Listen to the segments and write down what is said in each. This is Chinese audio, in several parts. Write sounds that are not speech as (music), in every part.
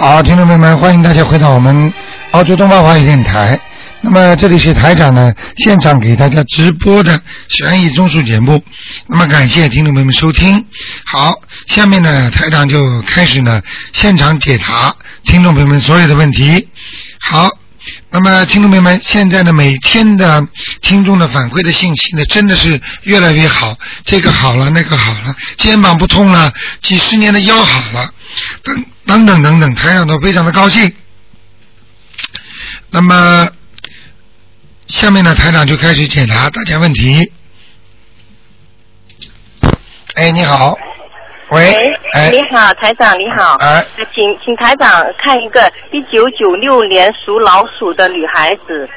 好，听众朋友们，欢迎大家回到我们澳洲东方华语电台。那么这里是台长呢，现场给大家直播的悬疑综述节目。那么感谢听众朋友们收听。好，下面呢，台长就开始呢现场解答听众朋友们所有的问题。好，那么听众朋友们，现在呢每天的听众的反馈的信息呢，真的是越来越好，这个好了，那个好了，肩膀不痛了，几十年的腰好了，等等等等等，台长都非常的高兴。那么下面呢，台长就开始解答大家问题。哎，你好，喂，哎，你好，台长你好，哎，请请台长看一个一九九六年属老鼠的女孩子，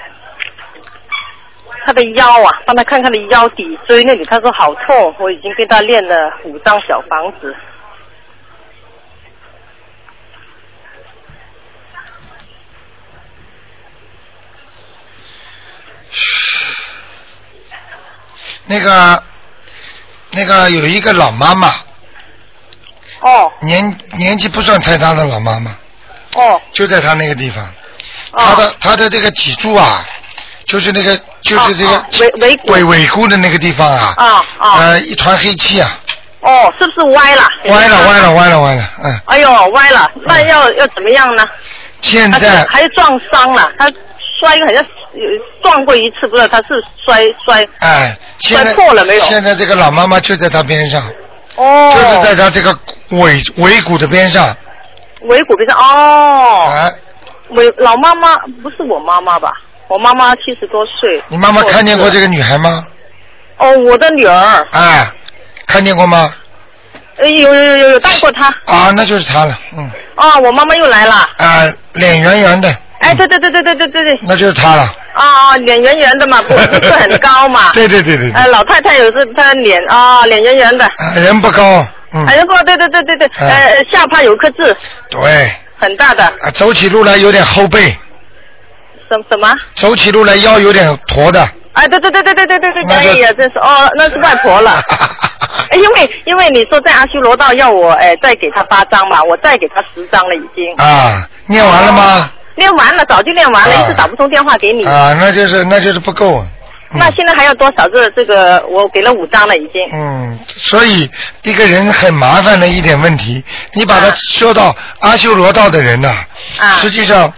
她的腰啊，帮她看看的腰底椎那里，她说好痛，我已经给她练了五张小房子。(sniffs) 那个那个有一个老妈妈，哦。年年纪不算太大的老妈妈，哦。就在她那个地方，她哦，的她的这个脊柱啊，就是那个就是这个哦尾尾骨。尾尾骨的那个地方啊，啊啊呃，一团黑气啊，哦，是不是歪了？歪了歪了歪了歪了，嗯，哎呦，歪了，那要要怎么样呢？现在还是撞伤了，他摔个好像呃撞过一次，不知道他是摔摔哎，现在摔破了没有现在这个老妈妈就在他边上，哦，就是在他这个尾尾骨的边上，尾骨边上哦，哎，尾老妈妈不是我妈妈吧？我妈妈七十多岁。你妈妈看见过这个？女孩吗？哦，我的女儿，哎，看见过吗？哎有有有有带过她。啊，那就是她了，嗯，哦，我妈妈又来了。啊，脸圆圆的，哎，对对对对对对对对。那就是他了，哦，脸圆圆的嘛，不不是很高嘛。(laughs) 对对对对对呃，，老太太有时她脸啊，脸圆圆的。啊人不高，嗯，哎呀，不，对对对对对，哎呃，下巴有颗痣，对，很大的。啊，走起路来有点后背，什什么？走起路来腰有点驼的，哎，对对对对对对对对，哎呀，真是哦，那是外婆了。(laughs) 哎，因为因为你说在阿修罗道要我哎再给他八张嘛，我再给他十张了已经。啊，念完了吗？练完了，早就练完了，啊一直打不通电话给你。啊，那就是那就是不够，嗯那现在还要多少？个这个我给了五张了已经。嗯，所以一个人很麻烦的一点问题，你把他啊说到阿修罗道的人呢、啊实际上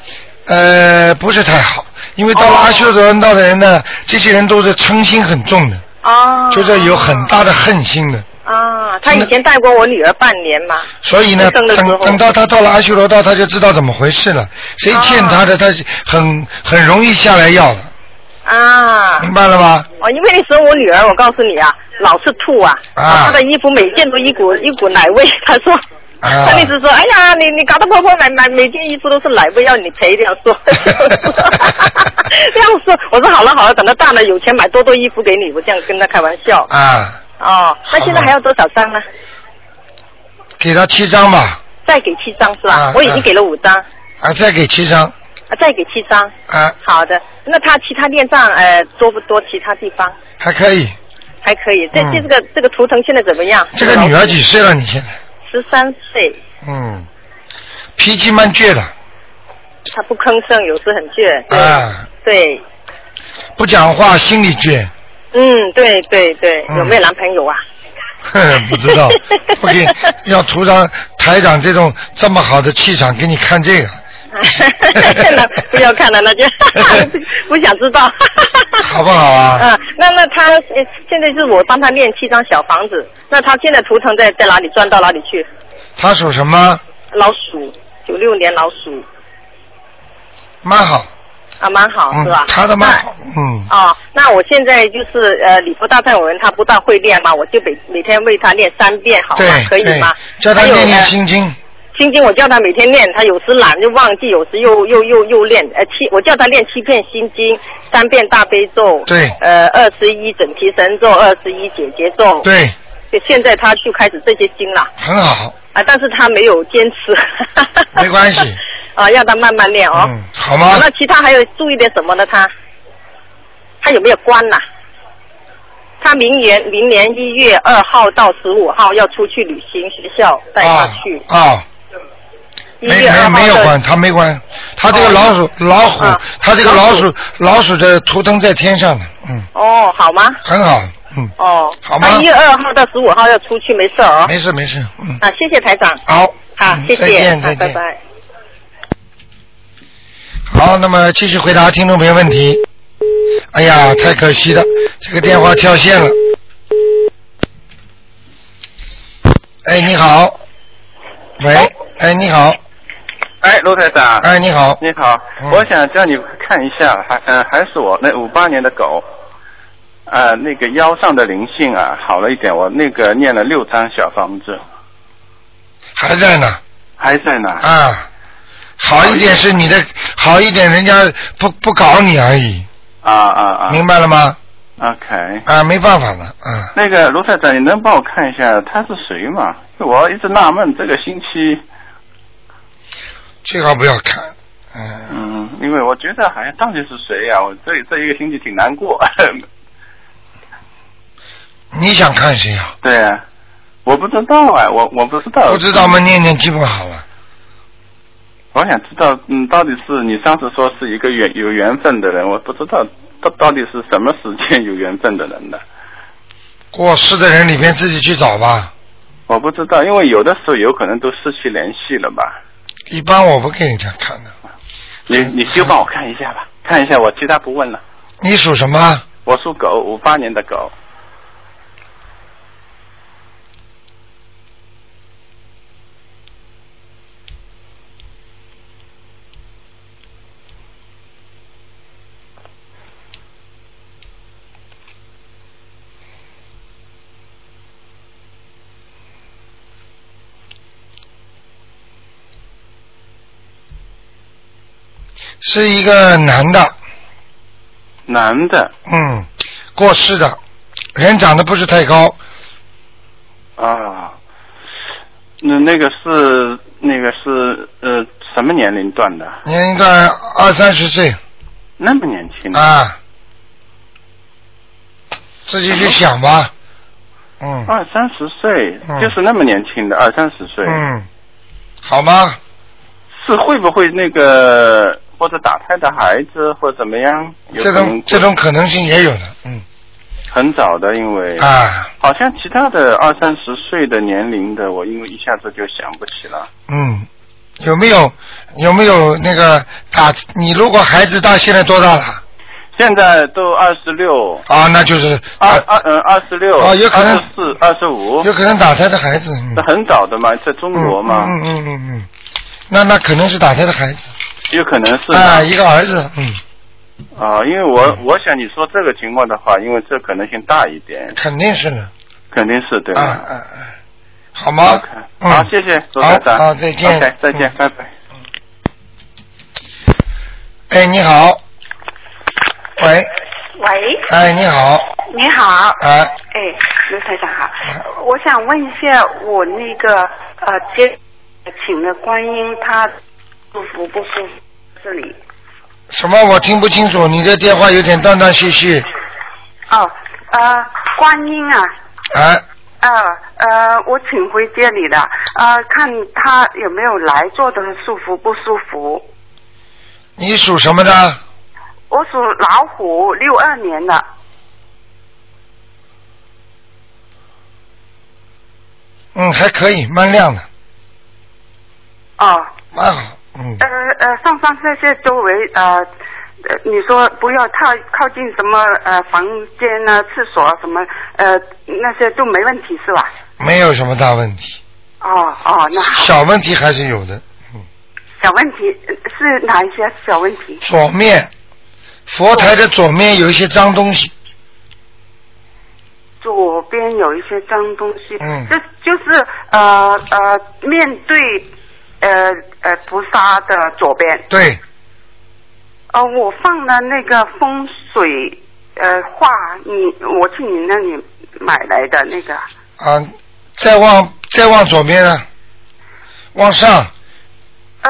呃不是太好，因为到了哦阿修罗道的人呢，这些人都是嗔心很重的，哦。就是有很大的恨心的，啊，他以前带过我女儿半年嘛。所以呢，等等到他到了阿修罗道，他就知道怎么回事了。谁欠他的，他是很很容易下来要的，啊。明白了吗？哦，因为那时候我女儿，我告诉你啊，老是吐啊，啊她的衣服每件都一股一股奶味。她说，啊她一直说，哎呀，你你搞得婆婆买买每件衣服都是奶味，要你赔这样说。(laughs) 这样说，我说好了好了，等她大了有钱买多多衣服给你，我这样跟她开玩笑。啊，哦，那现在还要多少张呢？给他七张吧，再给七张是吧？啊我已经给了五张，啊，再给七张，啊，再给七张。啊，好的，那他其他念障呃多不多？其他地方还可以。还可以。这嗯这这个这个图腾现在怎么样？这个女儿几岁了？你现在？十三岁，嗯，脾气蛮倔的，他不吭声，有时很倔。对、啊，对，不讲话，心里倔。嗯，对对对，嗯有没有男朋友啊？哼，(laughs) 不知道，不给 (laughs) 要图上台长这种这么好的气场给你看这个，(laughs) 那不要看了，那就不想知道。好不好啊？嗯，那那他呃现在是我帮他练七张小房子，那他现在图腾在在哪里转到哪里去？他属什么？老鼠，九六年老鼠蛮好，啊，蛮好、嗯是吧？，他的蛮好，嗯，那。哦，那我现在就是呃，礼佛大忏悔文他不大会练嘛，我就每每天为他练三遍，好吗？可以吗？对，叫他念心经，心经我叫他每天练，他有时懒就忘记，有时又又又又练。呃，七我叫他练七遍心经，三遍大悲咒，对呃，二十一整提神咒，二十一解结咒。，对，就现在他就开始这些经了很好，啊，但是他没有坚持。(laughs) 没关系。啊，让他慢慢练哦。嗯，好吗？那其他还有注意点什么呢？他他有没有关呐、他明年明年一月二号到十五号要出去旅行，学校带他去。啊，一没有关，他没关，他这个哦老鼠老虎啊，他这个老老鼠老鼠的图腾在天上的，嗯，哦，好吗？很好，嗯，哦，好吗那一月二号到十五号要出去，没事哦。没事没事，嗯，啊，谢谢台长。好，好嗯，谢谢，再见好再见。拜拜。好，那么继续回答听众朋友问题。哎呀，太可惜了，这个电话跳线了。哎，你好。喂，哎，你好，哎，卢台长。哎，你好，你好，嗯我想叫你看一下，还呃还是我那五八年的狗，呃那个腰上的灵性啊好了一点，我那个念了六张小房子，还在呢，还在呢。啊，好一点是你的好一点，人家不不搞你而已，啊啊啊！明白了吗？OK，啊，没办法的，啊，那个卢太太，你能帮我看一下他是谁吗？我一直纳闷，这个星期，最好不要看，嗯，嗯，因为我觉得好像到底是谁呀、我这这一个星期挺难过。(laughs) 你想看谁啊？对啊，我不知道啊，我我不知道。不知道吗？念念记不好了。我想知道，嗯，到底是你上次说是一个缘有缘分的人，我不知道到到底是什么时间有缘分的人呢？过世的人里面自己去找吧，我不知道，因为有的时候有可能都失去联系了吧？一般我不给人家看的。你你就帮我看一下吧，看一下，我其他不问了。你属什么？我属狗，五八年的狗。是一个男的，男的。嗯，过世的，人长得不是太高，啊，那那个是那个是呃什么年龄段的？年龄段二三十岁。那么年轻啊，自己去想吧，嗯。二三十岁，嗯。就是那么年轻的，二三十岁。嗯，好吗？是会不会那个或者打胎的孩子或者怎么样？有这种这种可能性也有的，嗯很早的，因为啊，好像其他的二三十岁的年龄的，我因为一下子就想不起了。嗯，有没有有没有那个打？你如果孩子到，现在多大了？现在都二十六，啊，那就是二二嗯二十六，啊有可能二十四、二十五，有可能打胎的孩子，嗯很早的嘛，在中国嘛，嗯嗯嗯嗯嗯，那那可能是打胎的孩子有可能是啊，一个儿子，嗯，啊，因为我我想你说这个情况的话，因为这可能性大一点，肯定是的，肯定是对啊吧？啊啊，好吗？好，谢谢周好台长，好，再见。OK，再见嗯，拜拜。哎，你好，喂，喂，哎，你好，你好，哎，哎，刘台长好，我想问一下，我那个呃接请的观音，他舒服不舒服？这里。什么？我听不清楚，你的电话有点断断续续，哦，呃，观音啊，哎，呃呃，我请回店里的，呃，看他有没有来，坐的舒服不舒服？你属什么的？我属老虎，六二年的，嗯，还可以，蛮亮的，哦，蛮好，嗯，呃呃，上上下下周围呃，呃你说不要靠靠近什么呃房间啊、厕所啊什么呃那些都没问题是吧？没有什么大问题，哦哦，那好，小问题还是有的，嗯，小问题呃是哪一些小问题？左面，佛台的左面有一些脏东西，左边有一些脏东西，嗯。这就是呃呃面对呃呃菩萨的左边，对，呃我放了那个风水呃画，你我去你那里买来的那个。啊，再往再往左边呢，往上，呃，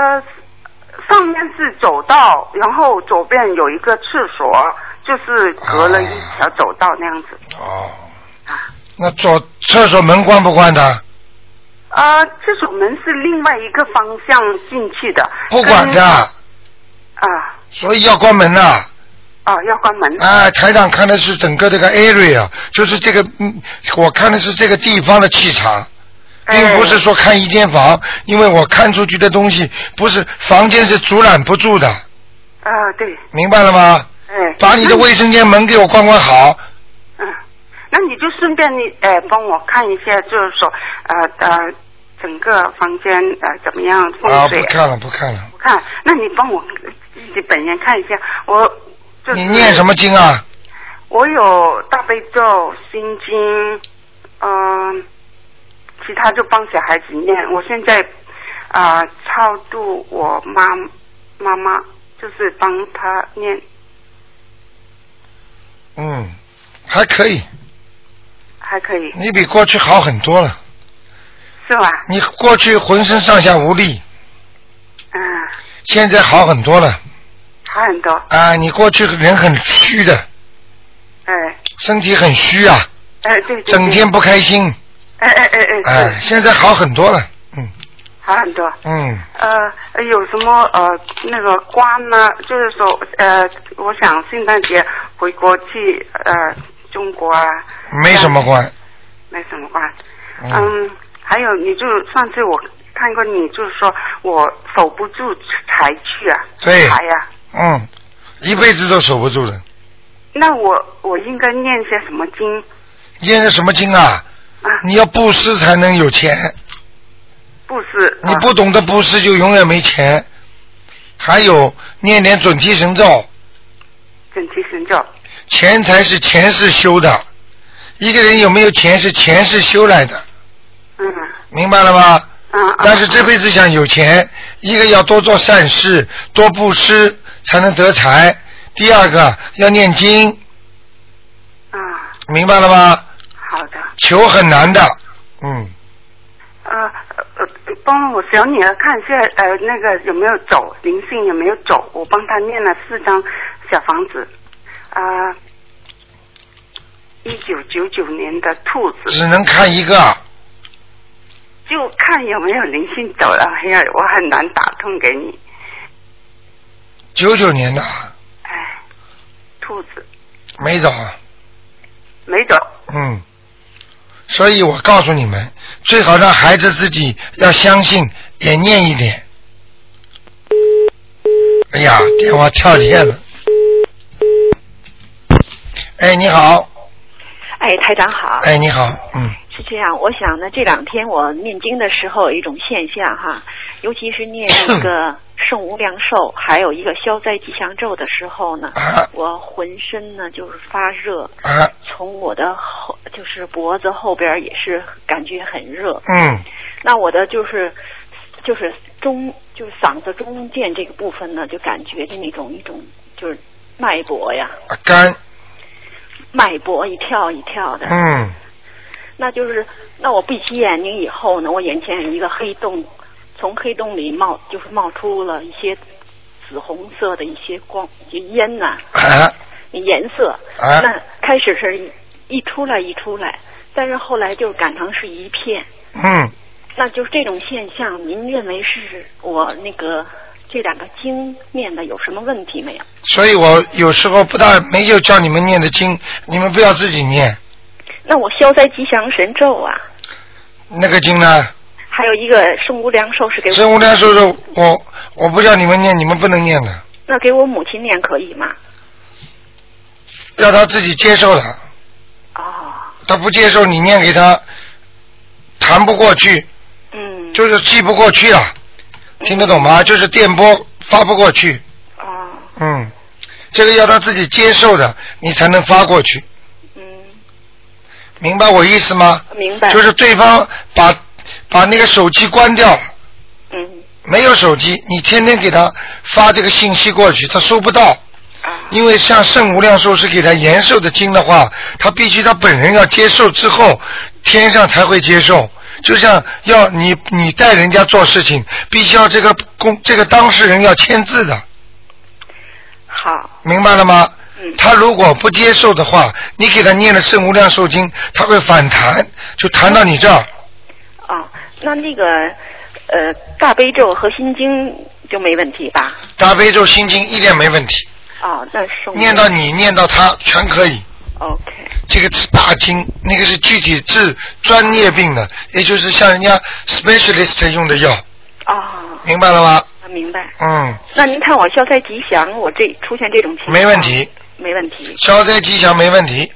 上面是走道，然后左边有一个厕所，就是隔了一条走道那样子。哦，那左厕所门关不关的？啊，这所门是另外一个方向进去的。不管的，啊，所以要关门呐、哦，要关门。啊，台长看的是整个这个 area，就是这个，嗯，我看的是这个地方的气场，并不是说看一间房，因为我看出去的东西不是房间是阻拦不住的，啊，对，明白了吗？哎。把你的卫生间门给我关关好，嗯，那你就顺便你哎帮我看一下，就是说呃呃整个房间呃怎么样风啊，水不看了不看了，不看，那你帮我自己本人看一下，我就是你念什么经啊？我有大悲咒、心经，嗯、其他就帮小孩子念。我现在啊、超度我妈妈妈，就是帮她念，嗯，还可以，还可以你比过去好很多了。是吧？你过去浑身上下无力，嗯，现在好很多了。好很多，啊！你过去人很虚的，哎。身体很虚啊，哎对对对，整天不开心，哎哎哎哎，哎，现在好很多了，嗯。好很多。嗯，呃，有什么呃那个关呢？就是说呃，我想圣诞节回国去呃中国啊，没什么关，没什么关。嗯，嗯，还有你就上次我看过你，就是说我守不住财去啊，对财呀、嗯，一辈子都守不住的。那我我应该念些什么经念的什么经啊？啊？你要布施才能有钱，布施，你不懂得布施就永远没钱。还有念点准提神咒，准提神咒。钱财是前世修的，一个人有没有钱是前世修来的，嗯明白了吗？嗯。嗯但是这辈子想有钱，一个要多做善事，多布施才能得财。第二个要念经，啊，明白了吗？好的。求很难的，嗯，呃呃，帮我小女儿看一下，呃，那个有没有走灵性有没有走？我帮她念了四张小房子，啊、呃，一九九九年的兔子，只能看一个。就看有没有灵性走了，没有，我很难打通给你。九九年的哎，兔子没走，啊没走，嗯，所以我告诉你们，最好让孩子自己要相信，也念一点。哎呀，电话跳线了。哎，你好，哎，台长好。哎，你好，嗯，是这样，我想呢，这两天我念经的时候有一种现象哈，尤其是念那个 (clears throat) 圣无量寿，还有一个消灾吉祥咒的时候呢，啊我浑身呢就是发热，啊，从我的后就是脖子后边也是感觉很热。嗯，那我的就是就是中就是嗓子中间这个部分呢，就感觉的那种一种就是脉搏呀，啊肝，脉搏一跳一跳的。嗯，那就是，那我闭起眼睛以后呢，我眼前有一个黑洞，从黑洞里冒，就是冒出了一些紫红色的一些光，就烟呐、啊，颜色。啊那开始是一一出来一出来，但是后来就感成是一片。嗯，那就是这种现象，您认为是我那个这两个经念的有什么问题没有？所以我有时候不大没有叫你们念的经，你们不要自己念。那我消灾吉祥神咒啊，那个经呢？还有一个圣无量寿是给我，圣无量寿是，我我不叫你们念，你们不能念的，那给我母亲念可以吗？要他自己接受的。哦，他不接受你念给他，谈不过去，嗯，就是记不过去了，听得懂吗？就是电波发不过去，哦，嗯，这个要他自己接受的，你才能发过去，嗯，明白我意思吗？明白。就是对方把把那个手机关掉了，嗯没有手机，你天天给他发这个信息过去，他收不到。啊，因为像圣无量寿是给他延寿的经的话，他必须他本人要接受之后，天上才会接受。就像要你你带人家做事情，必须要这个公这个当事人要签字的，好，明白了吗？嗯他如果不接受的话，你给他念了圣无量寿经，他会反弹，就弹到你这儿。啊，那那个呃大悲咒和心经就没问题吧？大悲咒心经一点没问题，哦，那是念到你念到他全可以。OK 这个是大经，那个是具体治专业病的，也就是像人家 specialist 用的药，啊、明白了吗？明白。嗯，那您看我消灾吉祥，我这出现这种情况没问，题，没问题。消灾吉祥没问题。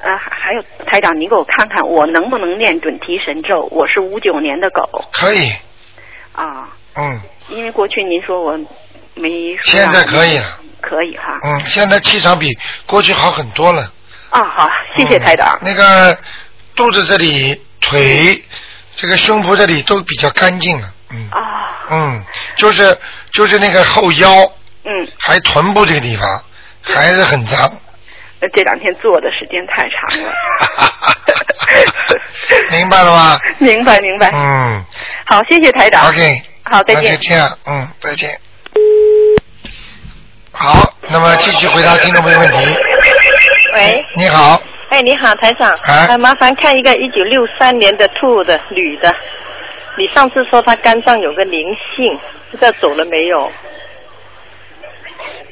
呃，还还有台长，您给我看看我能不能念准提神咒？我是五九年的狗可以，啊，嗯因为过去您说我没说现在可以了可以哈。嗯，现在气场比过去好很多了。啊，好，谢谢台长嗯。那个肚子这里、腿、这个胸脯这里都比较干净了。嗯啊，嗯，就是就是那个后腰，嗯，还臀部这个地方还是很脏。呃这两天坐的时间太长了。(laughs) 明白了吗？(laughs) 明白明白。嗯好，谢谢台长。，OK，好，再见那就。这样，嗯，再见。好，那么继续回答听众朋友问题。喂，你好，哎，你好，台长，哎呃麻烦看一个一九六三年的兔的女的，你上次说她肝脏有个灵性，不知道走了没有？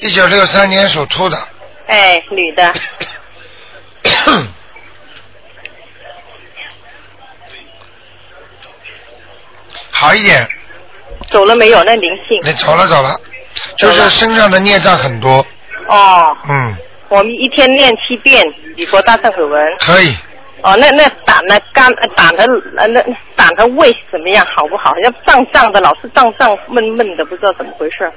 一九六三年属兔的，哎，女的，(coughs) 好一点，走了没有？那灵性？你走了走了，就是身上的孽障很多，哦，嗯，我们一天练七遍礼佛大忏悔文。可以，哦，那那胆呢？肝呃胆和呃那胆和胃怎么样？好不好？要胀胀的，老是胀胀闷闷的，不知道怎么回事。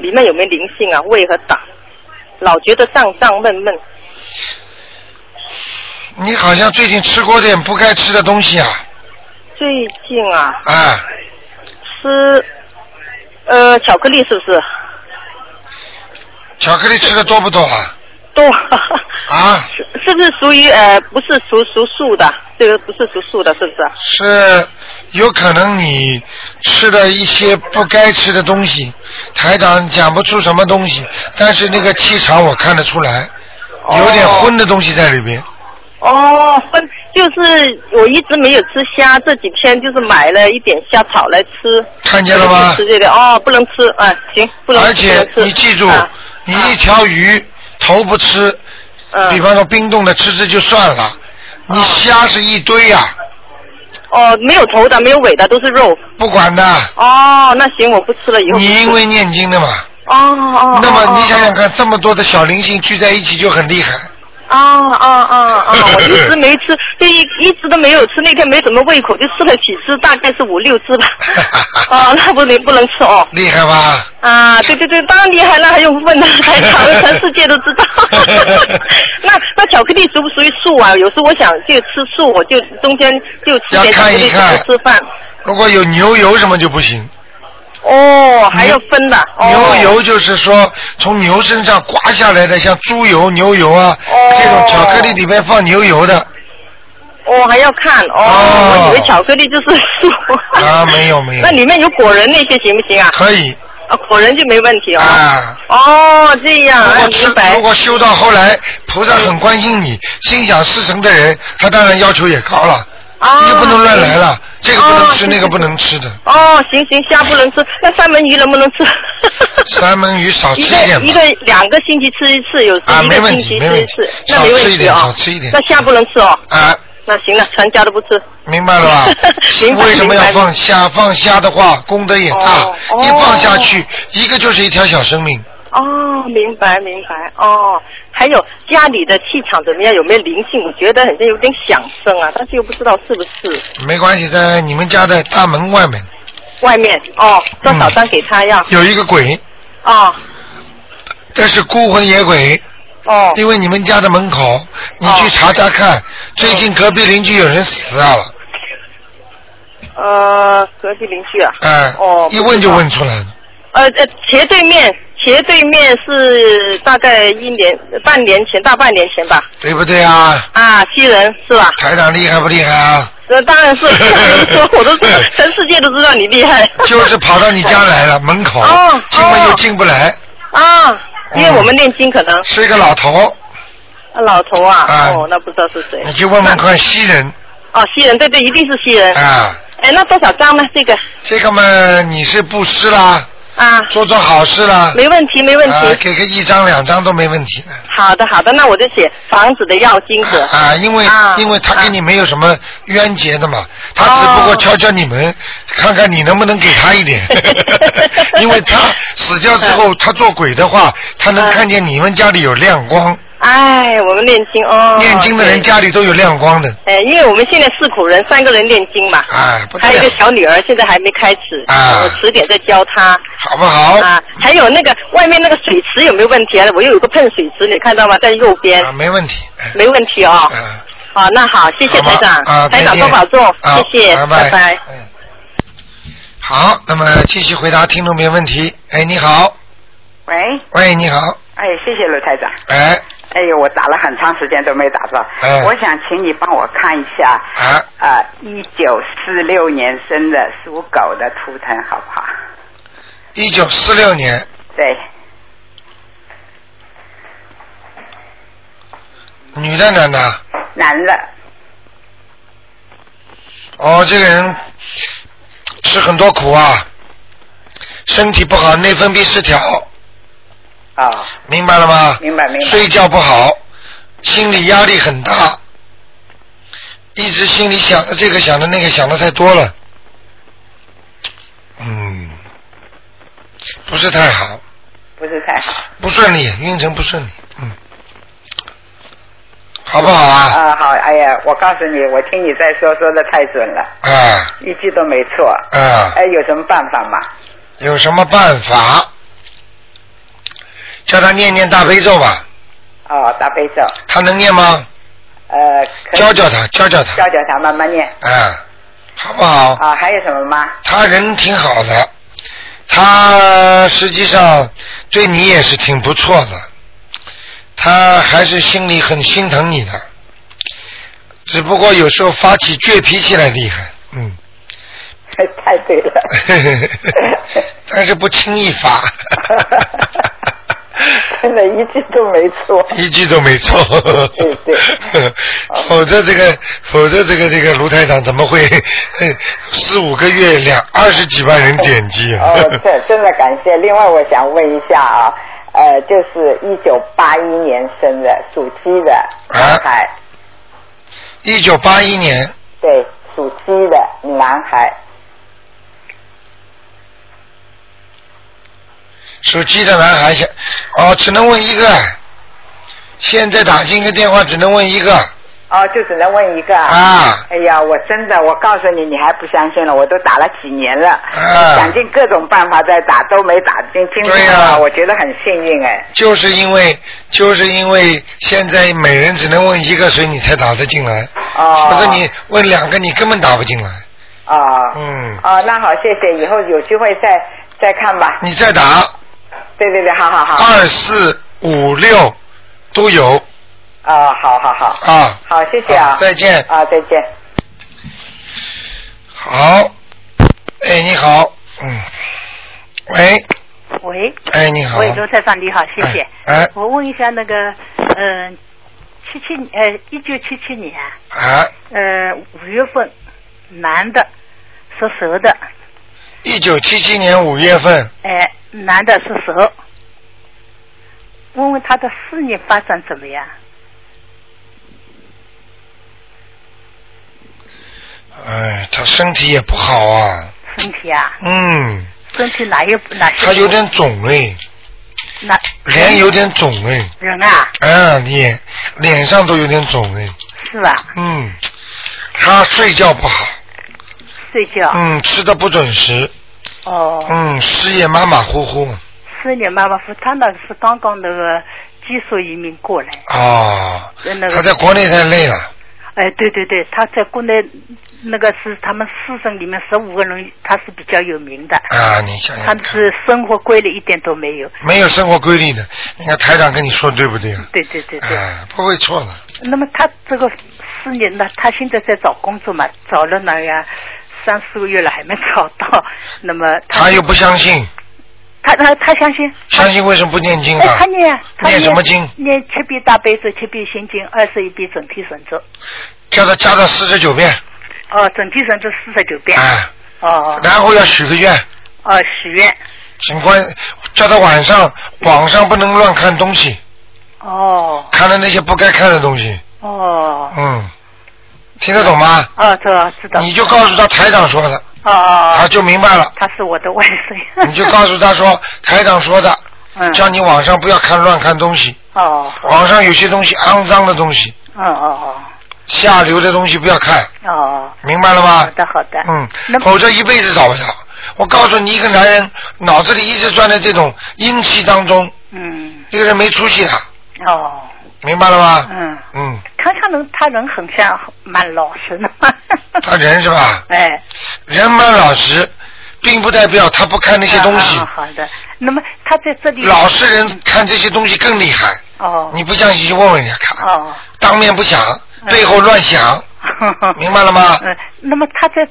里面有没有灵性啊？胃和胆，老觉得胀胀闷闷。你好像最近吃过点不该吃的东西啊，最近啊，啊，吃呃巧克力是不是？巧克力吃的多不多啊？多。啊，是是不是属于呃不是属属素的？这个不是属素的，是不是？是有可能你吃了一些不该吃的东西，台长讲不出什么东西，但是那个气场我看得出来，有点荤的东西在里边。哦，分就是我一直没有吃虾，这几天就是买了一点虾草来吃。看见了吗吃这个哦，不能吃，啊，行，不能吃。而且你记住啊，你一条鱼头不吃，嗯比方说冰冻的吃吃就算了，你虾是一堆呀、哦，没有头的，没有尾的，都是肉。不管的，哦，那行，我不吃了，以后。你因为念经的嘛，哦哦。那么哦你想想看，这么多的小灵性聚在一起就很厉害。啊啊啊啊！(laughs) 我一直没吃，就一一直都没有吃。那天没什么胃口，就吃了几只，大概是五六只吧。(laughs) 啊，那不能不能吃哦。厉害吧？啊，对对对，当然厉害，那还用问呢？台长，全世界都知道。(laughs) 那那巧克力属不属于素啊？有时候我想就吃素，我就中间就吃要点巧克力，吃饭。如果有牛油什么就不行。哦，还要分的。哦、牛油就是说从牛身上刮下来的，像猪油、牛油啊，哦这种巧克力里面放牛油的哦，还要看哦。哦我以为巧克力就是素。啊，没有没有 (laughs) 那，里面有果仁那些行不行啊？可以啊，果仁就没问题哦。啊。哦，这样，啊如果吃如。果修到后来，菩萨很关心你，心想事成的人，他当然要求也高了，啊你就不能乱来了，这个不能哦吃，那个不能吃的。哦，行行，虾不能吃，那三文鱼能不能吃？三文鱼少吃一一点一个一个两个星期吃一次，有时一个星期题没问题吃一次，少那没问吃一点题哦。少吃一点那虾不能吃哦。啊，那行了，全家都不吃。明白了吧 (laughs) 为什么要放虾？放虾的话，功德也大哦，一放下哦去，一个就是一条小生命。哦，明白明白哦。还有家里的气场怎么样？有没有灵性？我觉得好像有点响声啊，但是又不知道是不是。没关系，在你们家的大门外面外面哦，多少嗯张给他要？有一个鬼，哦这是孤魂野鬼。哦因为你们家的门口，你去查查看，最近隔壁邻居有人死掉了，呃，隔壁邻居啊。哎、哦一问就问出来了。呃呃，斜对面，斜对面是大概一年、半年前，大半年前吧。对不对啊？啊，西人是吧？台长厉害不厉害啊？那，当然是，说我都知道，(laughs) 全世界都知道你厉害。就是跑到你家来了，(laughs) 门口哦，进门又进不来，啊，因为我们念经可能、是一个老头，啊老头啊，啊哦，那不知道是谁。你去问问看西人，哦，西人，对对，一定是西人。啊，哎，那多少张呢？这个这个嘛，你是布施啦，啊，做做好事了，没问题，没问啊，题。给个一张两张都没问题的。好的，好的，那我就写房子的要金子。啊，因为、啊因为他跟你没有什么冤结的嘛，他只不过哦。敲敲你们，看看你能不能给他一点，(laughs) 因为他死掉之后，他做鬼的话，他能嗯看见你们家里有亮光，哎，我们念经哦。念经的人家里都有亮光的，哎，因为我们现在四口人，三个人念经嘛，哎，不还有一个，小女儿，现在还没开始，啊我迟点再教她。好不好？啊，还有那个外面那个水池有没有问题啊？我又有个喷水池，你看到吗？在右边，啊，没问题，哎没问题哦。嗯，好，那好，谢谢台长，啊，台长再见多保重，啊谢谢，拜拜拜。嗯，好，那么继续回答听众朋友问题。哎，你好，喂，喂，你好，哎，谢谢罗台长。哎，哎呦，我打了很长时间都没打到。嗯我想请你帮我看一下，啊，啊，一九四六年生的属狗的图腾好不好？一九四六年，对，女的男的？男的，哦，这个人吃很多苦啊，身体不好，内分泌失调，哦，明白了吗？明白明白。睡觉不好，心理压力很大，一直心里想的这个想的那个想的太多了，嗯，不是太好，不是太好。不顺利，运程不顺利，嗯，好不好啊？啊，好，哎呀，我告诉你，我听你在说，说的太准了，啊一句都没错。啊，哎，有什么办法吗？有什么办法？叫他念念大悲咒吧，哦，大悲咒，他能念吗？呃，可教教他，教教他，教教他慢慢念。啊，好不好？啊，还有什么吗？他人挺好的，他实际上对你也是挺不错的，他还是心里很心疼你的，只不过有时候发起倔脾气来厉害，嗯，(laughs) 太对了。(laughs) 但是不轻易发，(laughs) (laughs) 真的，一句都没错。一句都没错。对对 (laughs) 否则这个，否则这个这个卢台长怎么会 (laughs) 四五个月两二十几万人点击啊？哦，这真的感谢。另外，我想问一下啊，呃，就是一九八一年生的属鸡的男孩，一九八一年，对，属鸡的男孩，属鸡的男孩想哦，只能问一个，现在打进个电话只能问一个哦，就只能问一个啊哎呀，我真的，我告诉你，你还不相信了，我都打了几年了，啊想尽各种办法在打，都没打进听对呀通了，我觉得很幸运哎。就是因为就是因为现在每人只能问一个，所以你才打得进来。哦。否则你问两个，你根本打不进来。哦。嗯，哦，那好，谢谢，以后有机会再再看吧。你再打对对对，好好好。二四五六都有啊，好好好。啊。好，谢谢啊。再见啊，再见。好，哎，你好，嗯，喂，喂，哎，你好，喂，罗台长你好，谢谢。哎哎我问一下那个，嗯、七七呃，一九七七年，啊，呃，五月份，男的，属蛇的，一九七七年五月份，哎、男的是蛇。问问他的事业发展怎么样？哎，他身体也不好啊，身体啊，嗯，身体哪有哪些？他有点肿哎，那脸有点肿哎，人啊，啊，脸脸上都有点肿哎，是吧？嗯，他睡觉不好，睡觉。嗯，吃的不准时，哦。嗯，事业马马虎虎，四年妈妈说他那个是刚刚那个技术移民过来。哦，那个他在国内太累了，哎，对对对，他在国内那个是他们四省里面十五个人，他是比较有名的。啊，你想他想他，是生活规律一点都没有。没有生活规律的，你看台长跟你说对不对啊？对对对对。啊，不会错的。那么他这个四年呢，他现在在找工作嘛，找了那个三四个月了还没找到。(laughs) 那么他又不相信，他他他相信。相信为什么不念经哎，啊他？念念什么经念七遍大悲咒，七遍心经，二十一遍整体神咒。叫他加到四十九遍，哦，整体神咒四十九遍。哎，哦然后要许个愿，哦，许愿。请关叫他晚上网上不能乱看东西，哦看了那些不该看的东西，哦嗯，听得懂吗？啊，知道知道。你就告诉他台长说的，啊啊，他哦就明白了。他是我的外孙。(laughs) 你就告诉他说，台长说的，嗯。叫你网上不要看乱看东西，哦网上有些东西肮脏的东西，哦哦下流的东西不要看，哦哦，明白了吗好？的好的。嗯，否则一辈子找不着。我告诉你，一个男人脑子里一直钻在这种阴气当中，嗯这个人没出息的，哦明白了吗？嗯，嗯，看他人他人很像蛮老实的。(laughs) 他人是吧？(laughs) 哎。人蛮老实，并不代表他不看那些东西啊。好的，那么他在这里。老实人看这些东西更厉害。哦。你不相信就问问人家看，哦。当面不想，背后乱想，(laughs) 明白了吗？嗯，那么他在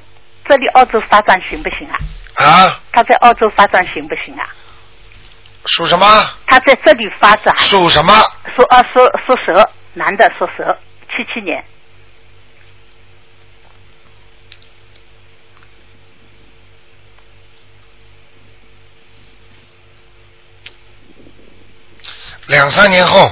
这里澳洲发展行不行啊？啊，他在澳洲发展行不行啊？属什么？他在这里发展。属什么？属啊属属蛇，男的属蛇，七七年。两三年后，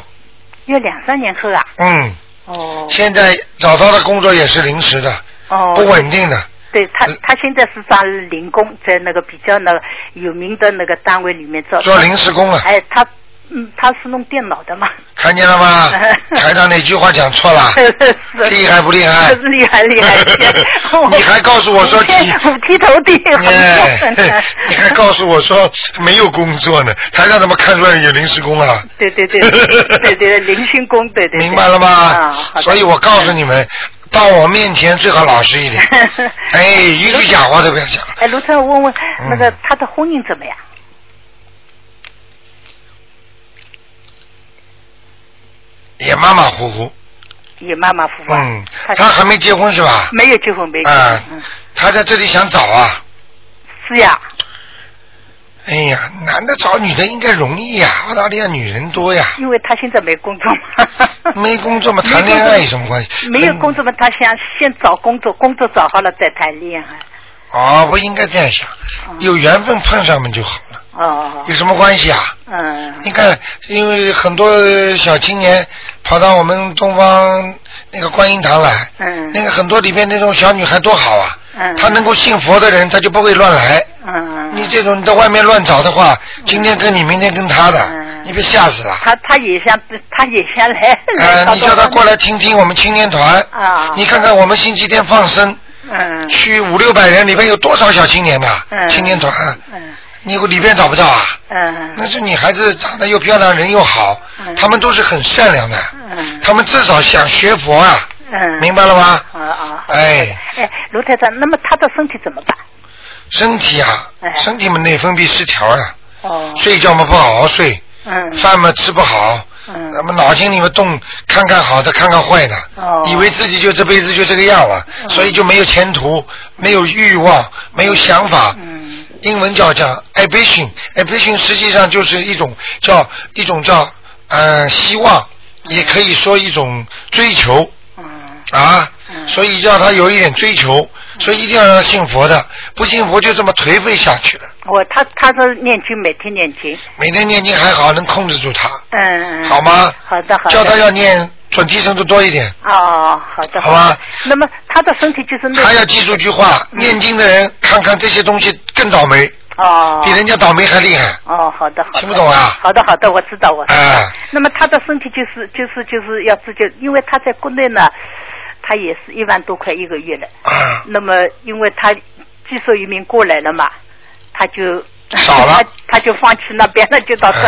要两三年后啊？嗯，哦现在找到的工作也是临时的，哦。不稳定的。对他，他现在是当零工，在那个比较那个有名的那个单位里面做。做临时工啊哎，他嗯，他是弄电脑的嘛。看见了吗？(laughs) 台长哪句话讲错了？(laughs) 厉害不厉害？厉害厉害！(laughs) 你还告诉我说提五体投地，哎，你还告诉我说没有工作呢？台长怎么看出来有临时工啊？对对对对对，临时工，对对。明白了吗？所以我告诉你们，到我面前最好老实一点。(laughs) 哎，一句假话都不要讲。哎，卢特，我问问嗯那个他的婚姻怎么样？也马马虎虎。也马马虎虎啊。嗯，他还没结婚是吧？没有结婚，没结啊婚。嗯，他在这里想找啊。是呀。哎呀，男的找女的应该容易呀，澳大利亚女人多呀。因为他现在没工作嘛。(laughs) 没工作嘛，谈恋爱有什么关系？没有工作嘛，他想先找工作，工作找好了再谈恋爱。哦，不应该这样想，有缘分碰上嘛就好了，哦。有什么关系啊？嗯。你看，因为很多小青年跑到我们东方那个观音堂来，嗯。那个很多里面那种小女孩多好啊，嗯。她能够信佛的人，他就不会乱来。嗯。你这种你在外面乱找的话，今天跟你，明天跟他的，嗯你别吓死了。他他也想，他也想来。呃，你叫他过来听听我们青年团，啊。你看看我们星期天放生，嗯。去五六百人，里面有多少小青年呐？嗯青年团，嗯你里边找不到啊？嗯那是女孩子长得又漂亮，人又好，嗯她们都是很善良的，嗯他们至少想学佛啊，嗯。明白了吗？啊啊。哎，哎，卢台长，那么他的身体怎么办？身体啊，哎身体嘛内分泌失调呀，哦。睡觉嘛不好好睡，嗯。饭嘛吃不好，嗯。那么脑筋里面动，看看好的，看看坏的，哦以为自己就这辈子就这个样了，嗯所以就没有前途，没有欲望，没有想法。嗯。英文叫叫 ambition，ambition 实际上就是一种叫一种叫呃希望，也可以说一种追求嗯。啊，嗯所以叫他有一点追求，所以一定要让他信佛的，不信佛就这么颓废下去了。我他他说念经，每天念经。每天念经还好，能控制住他，嗯。嗯好吗？好的好的。叫他要念准提神咒多一点。哦，好的。好吧。那么他的身体就是那。还要记住句话：念经的人看看这些东西更倒霉，哦。比人家倒霉还厉害。哦，好的好的。听不懂啊好的好的，我知道我知道。哎那么他的身体就是就是就是要自己，因为他在国内呢，他也是一万多块一个月的。啊，那么因为他技术移民过来了嘛，他就少了 (laughs) 他他就放弃那边了，就到这。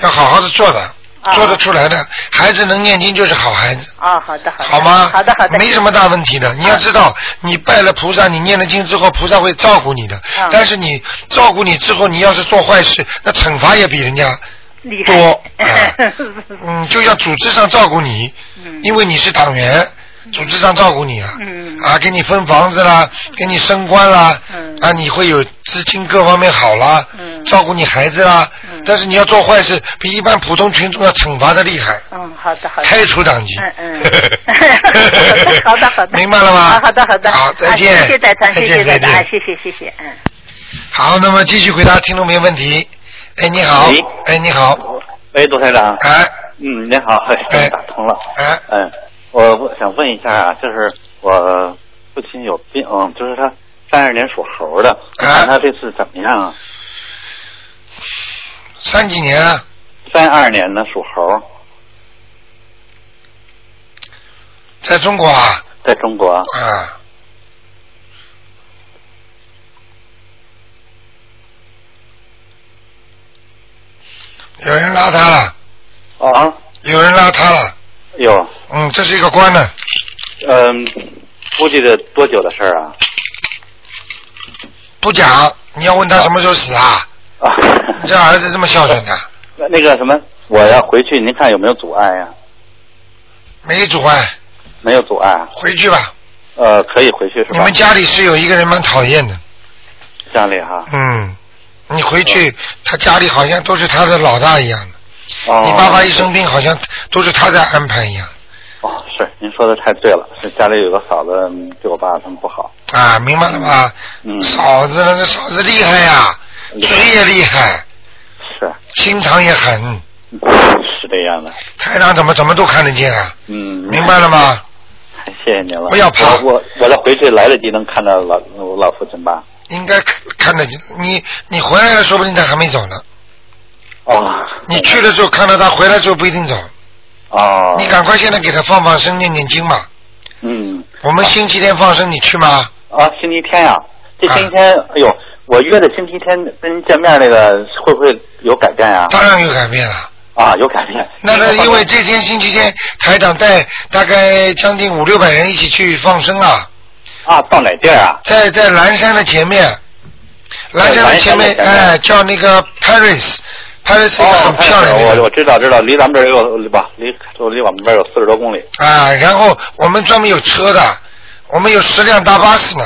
要好好的做的，(laughs) 啊做得出来的孩子能念经就是好孩子。啊，好的好的。好吗？好的好的。没什么大问题的。你要知道，你拜了菩萨，你念了经之后，菩萨会照顾你的。嗯但是你照顾你之后，你要是做坏事，那惩罚也比人家厉害。多。啊 (laughs) 嗯，就要组织上照顾你，嗯因为你是党员，组织上照顾你啊，嗯啊，给你分房子啦，给你升官啦，嗯啊，你会有资金各方面好啦，嗯照顾你孩子啦，嗯但是你要做坏事，比一般普通群众要惩罚的厉害，嗯，好的好的。开除党籍。嗯嗯，(laughs) 好的好的，明白了吗啊好的好的，好再见啊谢谢再谢见再见谢谢谢谢谢，嗯。好，那么继续回答听众朋友问题。哎，你好喂，哎，你好，喂，杜台长。哎，嗯，你好，哎打通了。哎，嗯，我我想问一下啊，就是我父亲有病，嗯，就是他三二年属猴的，看他这次怎么样啊？三几年啊？三二年的属猴，在中国啊？在中国。啊。有人拉他了，啊，有人拉他了，有，嗯，这是一个官呢，嗯，估计得多久的事儿啊？不讲，你要问他什么时候死啊？啊，(laughs) 你这儿子这么孝顺的，那 (laughs) 那个什么，我要回去，您看有没有阻碍呀、没阻碍，没有阻碍，啊回去吧。呃，可以回去是吧？你们家里是有一个人蛮讨厌的，家里哈？嗯，你回去，他家里好像都是他的老大一样的，哦，你爸爸一生病，好像都是他在安排一样。哦，是您说的太对了，是家里有个嫂子嗯对我爸他们不好。啊，明白了吗？嗯，嫂子那个嫂子厉害呀、嘴也厉害，是心肠也狠，是这样的。台长怎么怎么都看得见啊，嗯，明白了吗？谢谢您了。不要怕我我我再回去来得及能看到老我老父亲吧？应该看看得见。你你回来了，说不定他还没走呢。哦。你去的时候看到他回来之后不一定走，哦。你赶快现在给他放放生，念念经嘛。嗯。我们星期天放生，你去吗？啊，星期天呀、这星期啊天，哎呦，我约的星期天跟您见面那个会不会有改变呀、当然有改变了。啊？有改变。那那因为这天星期天，台长带大概将近五六百人一起去放生啊，啊，到哪地儿啊？在在蓝山的前面，蓝山的前面，哎，叫那个 Paris，Paris 是一个很漂亮我我知道知道，离咱们这儿有吧？离离我们这儿有四十多公里。啊，然后我们专门有车的，我们有十辆大巴士呢，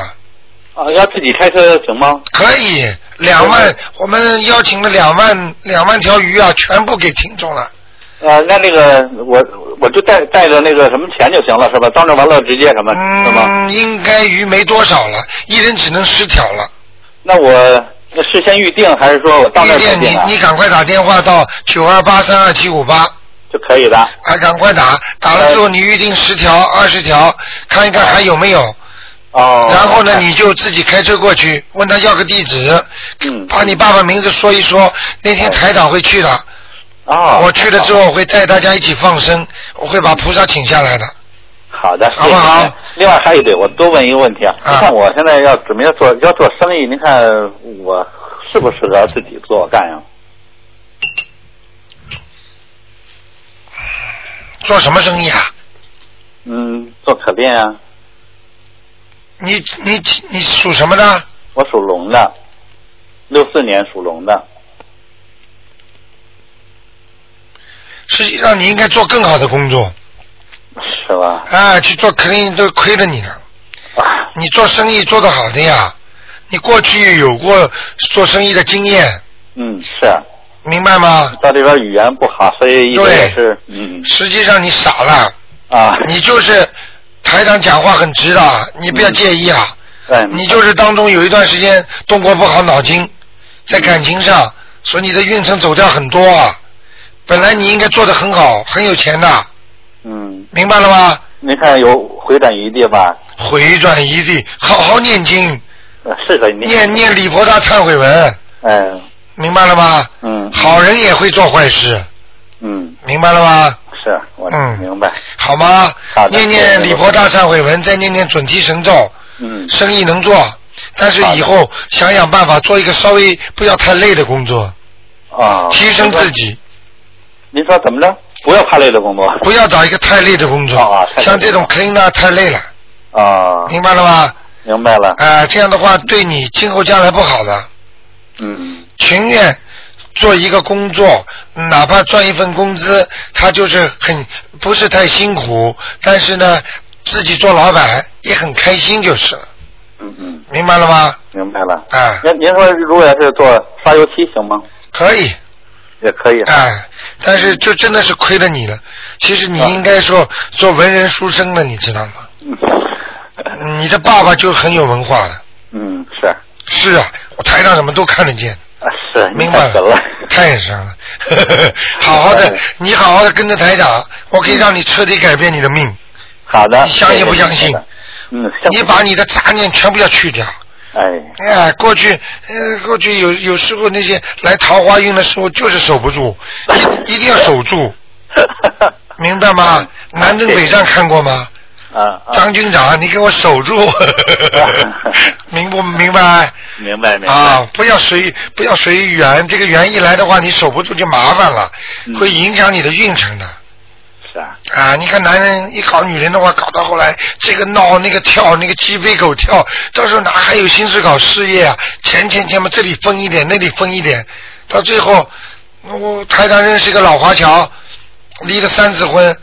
啊，要自己开车行吗？可以两万，我们邀请了两万两万条鱼啊，全部给听众了。呃，那那个我我就带带着那个什么钱就行了，是吧？到那完了直接什么，是吗？嗯，应该鱼没多少了，一人只能十条了。那我那事先预定还是说我到那儿预定啊？你赶快打电话到九二八三二七五八。就可以的。啊，赶快打，打了之后你预定十条、二十条，看一看还有没有。哦。然后呢，你就自己开车过去，问他要个地址，嗯。把你爸爸名字说一说。那天台长会去的。哦。我去了之后我会带大家一起放生，我会把菩萨请下来的。好的，好？另外还有一点，我多问一个问题啊。你看我现在要准备要做要做生意，您看我适不适合自己做干呀？做什么生意啊？嗯，做可变啊。你你你属什么的？我属龙的，六四年属龙的。实际上你应该做更好的工作是吧？啊，去做肯定都亏了你了。啊，你做生意做得好的呀，你过去有过做生意的经验，嗯，是。明白吗？到这边语言不好，所以一直对是，嗯实际上你傻了，啊，你就是台长讲话很直的，你不要介意啊。对，你就是当中有一段时间动过不好脑筋，在感情上，所以你的运程走掉很多啊。本来你应该做的很好，很有钱的，嗯，明白了吗？您看有回转余地吧？回转余地，好好念经，呃是的，您念念李婆大忏悔文，嗯，明白了吗？嗯，好人也会做坏事，嗯，明白了吗？是我嗯。明白，好吗？好的念念李婆大忏悔文，再念念准提神咒，嗯，生意能做，但是以后想想办法做一个稍微不要太累的工作，啊，提升自己，您说怎么着？不要怕累的工作。不要找一个太累的工作啊，像这种 cleaner 太累了，啊，明白了吗？明白了，啊，这样的话对你今后将来不好的，嗯，情愿做一个工作，哪怕赚一份工资，他就是很不是太辛苦，但是呢，自己做老板也很开心就是了，嗯嗯，明白了吗？明白了。啊，您您说如果要是做刷油漆行吗？可以，也可以。哎，但是就真的是亏了你了。其实你应该说做文人书生的，你知道吗？你的爸爸就很有文化的。嗯，是。是啊，我台上什么都看得见。啊，是。明白了。太神了。(laughs) 好好的，你好好的跟着台长，我可以让你彻底改变你的命。好的。你相信不相信？嗯。你把你的杂念全部要去掉。哎。哎，过去，呃，过去有有时候那些来桃花运的时候就是守不住，一一定要守住。(laughs) 明白吗？南征北战看过吗？啊。张军长，你给我守住，(laughs) 明不明白？明白明白。啊，不要随不要随缘，这个缘一来的话，你守不住就麻烦了，会影响你的运程的。啊。你看男人一搞女人的话，搞到后来这个闹那个跳，那个鸡飞狗跳，到时候哪还有心思搞事业啊？钱钱钱嘛，这里分一点，那里分一点，到最后，我台长认识一个老华侨，离了三次婚。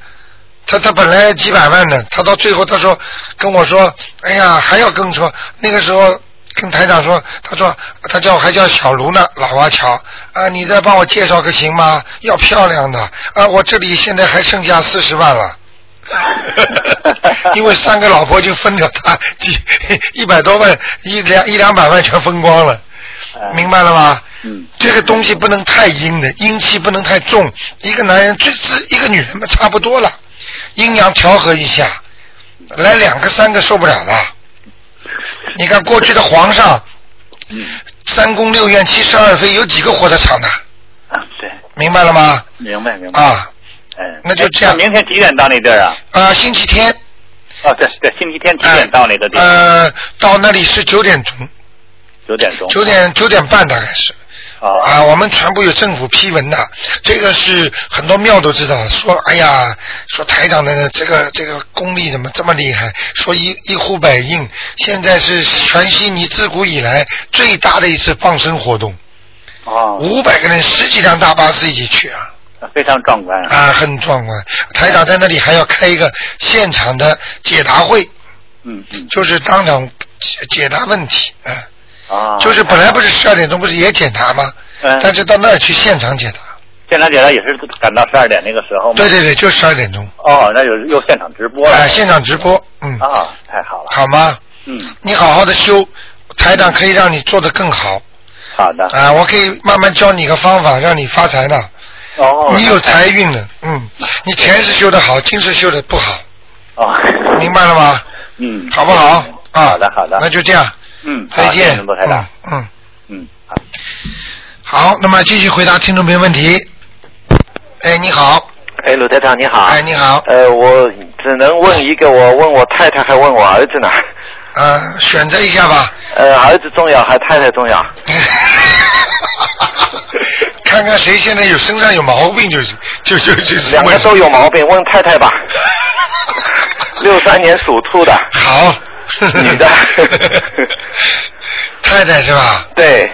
他他本来几百万的，他到最后他说跟我说，哎呀还要跟说那个时候跟台长说，他说他叫还叫小卢呢，老华侨啊，你再帮我介绍个行吗？要漂亮的啊，我这里现在还剩下四十万了，(laughs) 因为三个老婆就分掉他几一百多万一两一两百万全分光了，明白了吗？嗯，这个东西不能太阴的，阴气不能太重，一个男人最最一个女人嘛差不多了。阴阳调和一下，来两个三个受不了的。(laughs) 你看过去的皇上，三宫六院七十二妃，有几个活得长的？啊，对。明白了吗？明白明白。啊，哎，那就这样。明天几点到那地儿啊？啊，星期天。哦，对对，星期天几点到那个地方？呃，到那里是九点钟。九点钟。九点九点半大概是。啊，我们全部有政府批文的，这个是很多庙都知道。说，哎呀，说台长的这个这个功力怎么这么厉害？说一一呼百应，现在是全悉尼自古以来最大的一次放生活动。啊。五百个人，十几辆大巴士一起去啊。非常壮观。啊，很壮观。台长在那里还要开一个现场的解答会。嗯嗯。就是当场解解答问题，嗯。啊，就是本来不是十二点钟不是也检查吗？嗯。但是到那儿去现场检查。现场检查也是赶到十二点那个时候吗？对对对，就十二点钟。哦，那就又现场直播了。哎，现场直播，嗯。啊，太好了。好吗？嗯。你好好的修，台长可以让你做得更好。好的。啊，我可以慢慢教你一个方法，让你发财的。哦。你有财运的，嗯，你前世修的好，今世修的不好。哦。明白了吗？嗯。好不好？啊。好的，好的。那就这样。嗯，再见，嗯嗯嗯，好，好，那么继续回答听众朋友问题。哎，你好。哎，鲁台长你好。哎，你好。呃，我只能问一个，我问我太太还问我儿子呢。呃，选择一下吧。呃，儿子重要还太太重要？(laughs) 看看谁现在有身上有毛病，就是就就就是。两个都有毛病，问太太吧。(laughs) 六三年属兔的。好。女的，(laughs) 太太是吧？对。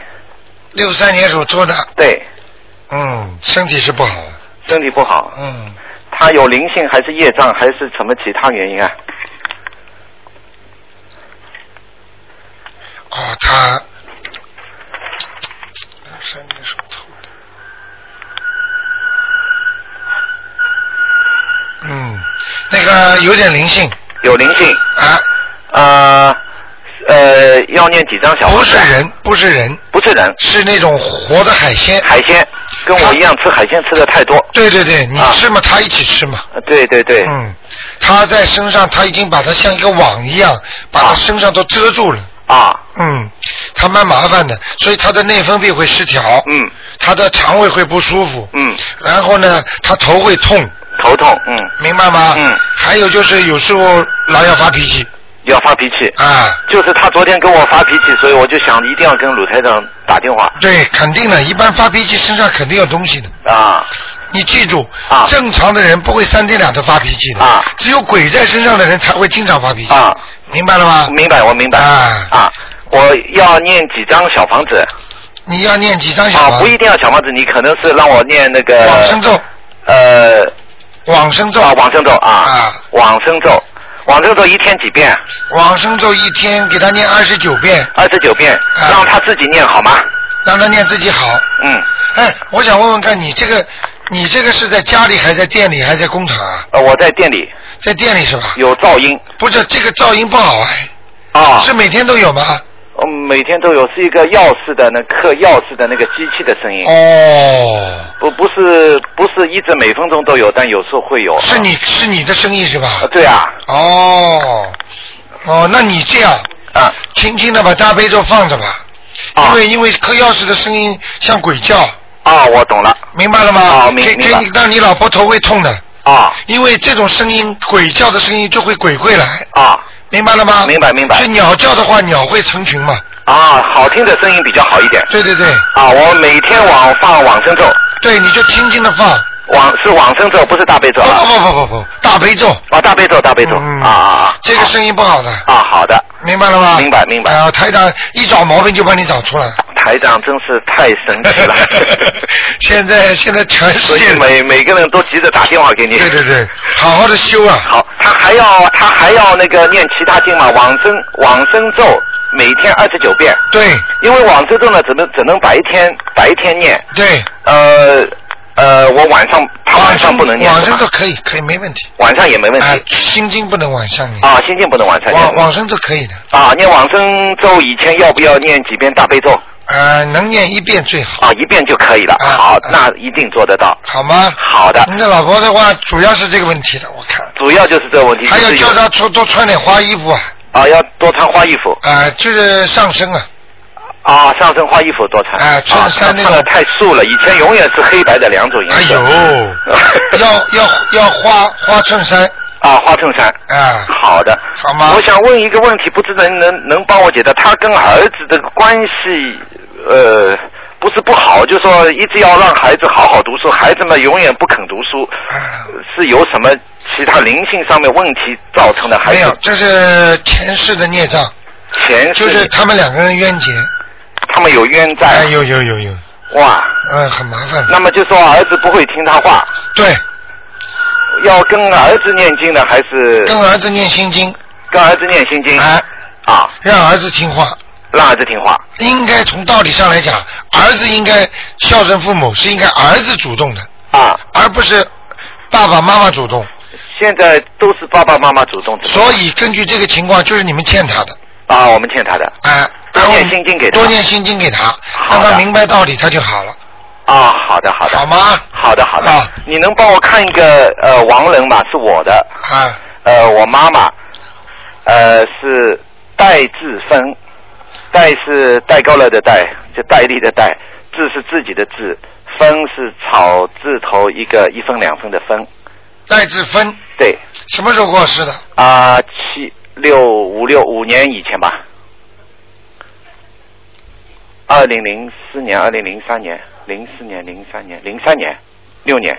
六三年属兔的。对。嗯，身体是不好。身体不好。嗯。他有灵性还是业障还是什么其他原因啊？哦，他六三年属兔的。嗯，那个有点灵性。有灵性。啊。呃呃，要念几张小？不是人，不是人，不是人，是那种活的海鲜。海鲜，跟我一样吃海鲜吃的太多。对对对，你吃嘛，他一起吃嘛。对对对。嗯，他在身上，他已经把它像一个网一样，把他身上都遮住了。啊。嗯，他蛮麻烦的，所以他的内分泌会失调。嗯。他的肠胃会不舒服。嗯。然后呢，他头会痛。头痛，嗯。明白吗？嗯。还有就是有时候老要发脾气。要发脾气啊！就是他昨天跟我发脾气，所以我就想一定要跟鲁台长打电话。对，肯定的，一般发脾气身上肯定有东西的。啊！你记住，啊，正常的人不会三天两头发脾气的。啊！只有鬼在身上的人才会经常发脾气。啊！明白了吗？明白，我明白。啊啊！我要念几张小房子？你要念几张小房子？啊，不一定要小房子，你可能是让我念那个往生咒。呃，往生咒啊，往生咒啊，啊，往生咒。往生咒一天几遍？往生咒一天给他念二十九遍，二十九遍，啊让他自己念好吗？让他念自己好。嗯，哎，我想问问看你这个，你这个是在家里还是在店里还是在工厂啊？呃，我在店里在店里是吧？有噪音不是这个噪音不好哎，啊，是每天都有吗？嗯，每天都有，是一个钥匙的那刻钥匙的那个机器的声音。哦，不不是不是一直每分钟都有，但有时候会有。是你是你的声音是吧？啊？对啊，哦，哦，那你这样啊。轻轻的把大悲咒放着吧，啊。因为因为刻钥匙的声音像鬼叫，啊，我懂了。明白了吗？啊明可以明白。可以让你老婆头会痛的，啊。因为这种声音鬼叫的声音就会鬼会来，啊明白了吗？明白明白就鸟叫的话，鸟会成群嘛？啊，好听的声音比较好一点对对对，啊。我每天往放往生咒，对，你就轻轻的放，往是往生咒，不是大悲咒不啊。不不不不，大悲咒，啊，大悲咒大悲咒嗯啊啊啊！这个声音不好的，啊，好的，明白了吗？明白明白哎呀，台长一找毛病就帮你找出来。台长真是太神奇了。(laughs) 现在现在全世界每每个人都急着打电话给你。对对对，好好的修啊。好，他还要他还要那个念其他经嘛，往生往生咒每天二十九遍，对因为往生咒呢只能只能白天白天念，对，呃呃，我晚上他晚上不能念往是吧生咒可以可以没问题。晚上也没问题哎，心经不能晚上念。啊，心经不能晚上念往往生咒可以的，啊，念往生咒以前要不要念几遍大悲咒呃，能念一遍最好，啊？一遍就可以了。啊好啊，那一定做得到。好吗？好的，你的老婆的话，主要是这个问题的，我看。主要就是这个问题，还有就是有叫她多多穿点花衣服啊，啊，要多穿花衣服啊，就是上身啊，啊，上身花衣服多穿哎衬衫那种穿的太素了，以前永远是黑白的两种颜色。哎。呦，(laughs) 要要要花花衬衫。啊，花衬衫。啊，好的，好吗？我想问一个问题，不知道能能能帮我解答？他跟儿子的关系，呃，不是不好，就说一直要让孩子好好读书，孩子们永远不肯读书，啊是有什么其他灵性上面问题造成的，还没有，这是前世的孽障，前世就是他们两个人冤结，他们有冤债？哎，有有有有，哇，嗯，很麻烦，那么就说儿子不会听他话，对，要跟儿子念经呢，还是跟儿子念心经，跟儿子念心经？哎，啊，让儿子听话。让儿子听话。应该从道理上来讲，儿子应该孝顺父母，是应该儿子主动的，啊，而不是爸爸妈妈主动。现在都是爸爸妈妈主动主动。所以根据这个情况，就是你们欠他的，啊，我们欠他的。哎，多念心经给他多念心经给他，让他明白道理，他就好了，啊，好的，好的，好吗？好的，好的。啊你能帮我看一个呃亡人吗？是我的，啊，呃，我妈妈，呃，是戴志芬，戴是戴高乐的戴，就戴笠的戴，志是自己的志，芬是草字头一个一分两分的分。戴志芬对，什么时候过世的？啊、七六五六五年以前吧，二零零四年、二零零三年、零四年、零三年、零三年、六年，